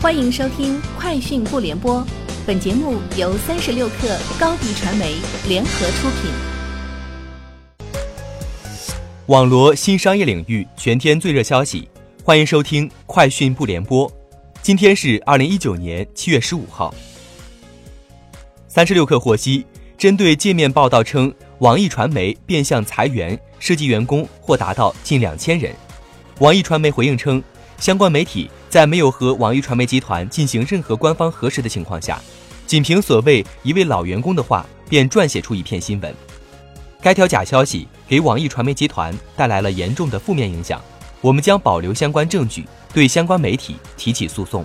欢迎收听《快讯不联播》，本节目由三十六克高低传媒联合出品。网罗新商业领域全天最热消息，欢迎收听《快讯不联播》。今天是二零一九年七月十五号。三十六克获悉，针对界面报道称网易传媒变相裁员，涉及员工或达到近两千人，网易传媒回应称。相关媒体在没有和网易传媒集团进行任何官方核实的情况下，仅凭所谓一位老员工的话便撰写出一篇新闻，该条假消息给网易传媒集团带来了严重的负面影响。我们将保留相关证据，对相关媒体提起诉讼。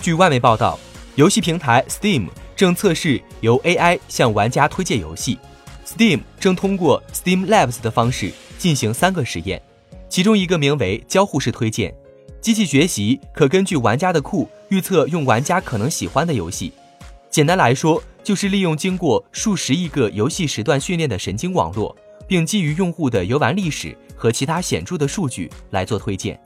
据外媒报道，游戏平台 Steam 正测试由 AI 向玩家推荐游戏，Steam 正通过 Steam Labs 的方式进行三个实验。其中一个名为交互式推荐，机器学习可根据玩家的库预测用玩家可能喜欢的游戏。简单来说，就是利用经过数十亿个游戏时段训练的神经网络，并基于用户的游玩历史和其他显著的数据来做推荐。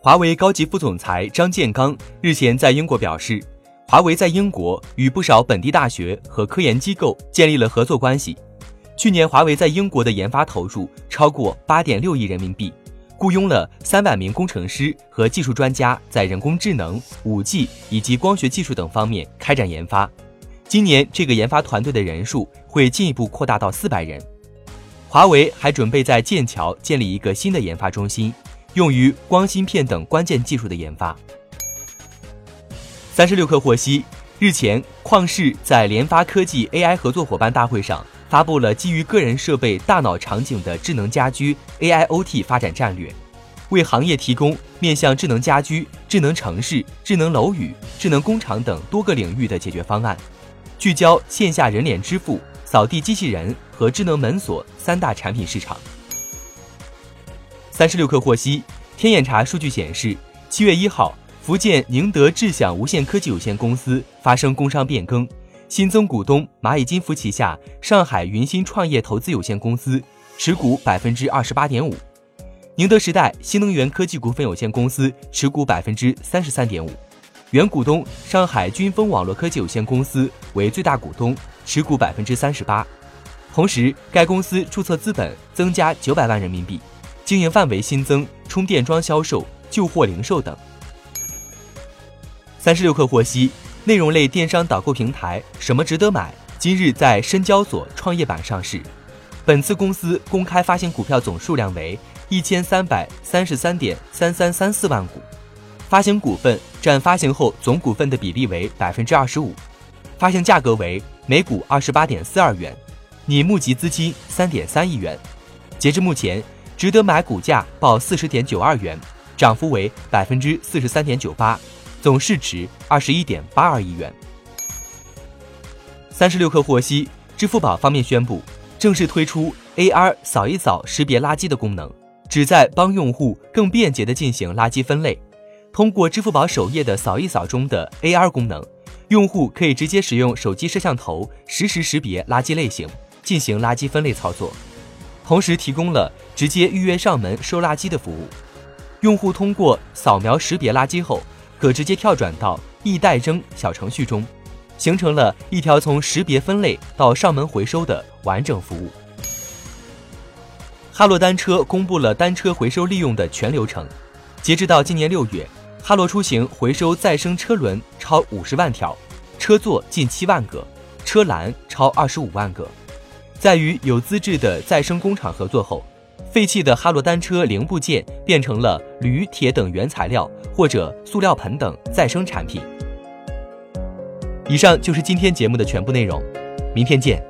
华为高级副总裁张建刚日前在英国表示，华为在英国与不少本地大学和科研机构建立了合作关系。去年，华为在英国的研发投入超过八点六亿人民币，雇佣了三百名工程师和技术专家，在人工智能、五 G 以及光学技术等方面开展研发。今年，这个研发团队的人数会进一步扩大到四百人。华为还准备在剑桥建立一个新的研发中心，用于光芯片等关键技术的研发。三十六氪获悉，日前，旷视在联发科技 AI 合作伙伴大会上。发布了基于个人设备大脑场景的智能家居 AIoT 发展战略，为行业提供面向智能家居、智能城市、智能楼宇、智能工厂等多个领域的解决方案，聚焦线下人脸支付、扫地机器人和智能门锁三大产品市场。三十六氪获悉，天眼查数据显示，七月一号，福建宁德智享无线科技有限公司发生工商变更。新增股东蚂蚁金服旗下上海云芯创业投资有限公司持股百分之二十八点五，宁德时代新能源科技股份有限公司持股百分之三十三点五，原股东上海军锋网络科技有限公司为最大股东，持股百分之三十八。同时，该公司注册资本增加九百万人民币，经营范围新增充电桩销售、旧货零售等。三十六氪获悉。内容类电商导购平台什么值得买？今日在深交所创业板上市。本次公司公开发行股票总数量为一千三百三十三点三三三四万股，发行股份占发行后总股份的比例为百分之二十五，发行价格为每股二十八点四二元，拟募集资金三点三亿元。截至目前，值得买股价报四十点九二元，涨幅为百分之四十三点九八。总市值二十一点八二亿元。三十六氪获悉，支付宝方面宣布正式推出 AR 扫一扫识别垃圾的功能，旨在帮用户更便捷地进行垃圾分类。通过支付宝首页的扫一扫中的 AR 功能，用户可以直接使用手机摄像头实时识别垃圾类型，进行垃圾分类操作。同时提供了直接预约上门收垃圾的服务。用户通过扫描识别垃圾后。可直接跳转到易代征小程序中，形成了一条从识别分类到上门回收的完整服务。哈罗单车公布了单车回收利用的全流程，截止到今年六月，哈罗出行回收再生车轮超五十万条，车座近七万个，车篮超二十五万个。在与有资质的再生工厂合作后。废弃的哈罗单车零部件变成了铝、铁等原材料，或者塑料盆等再生产品。以上就是今天节目的全部内容，明天见。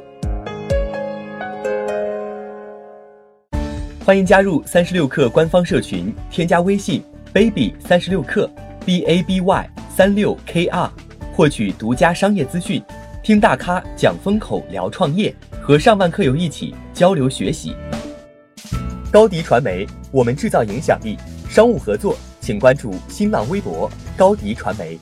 欢迎加入三十六氪官方社群，添加微信 baby 三十六氪 b a b y 三六 k r，获取独家商业资讯，听大咖讲风口，聊创业，和上万客友一起交流学习。高迪传媒，我们制造影响力。商务合作，请关注新浪微博高迪传媒。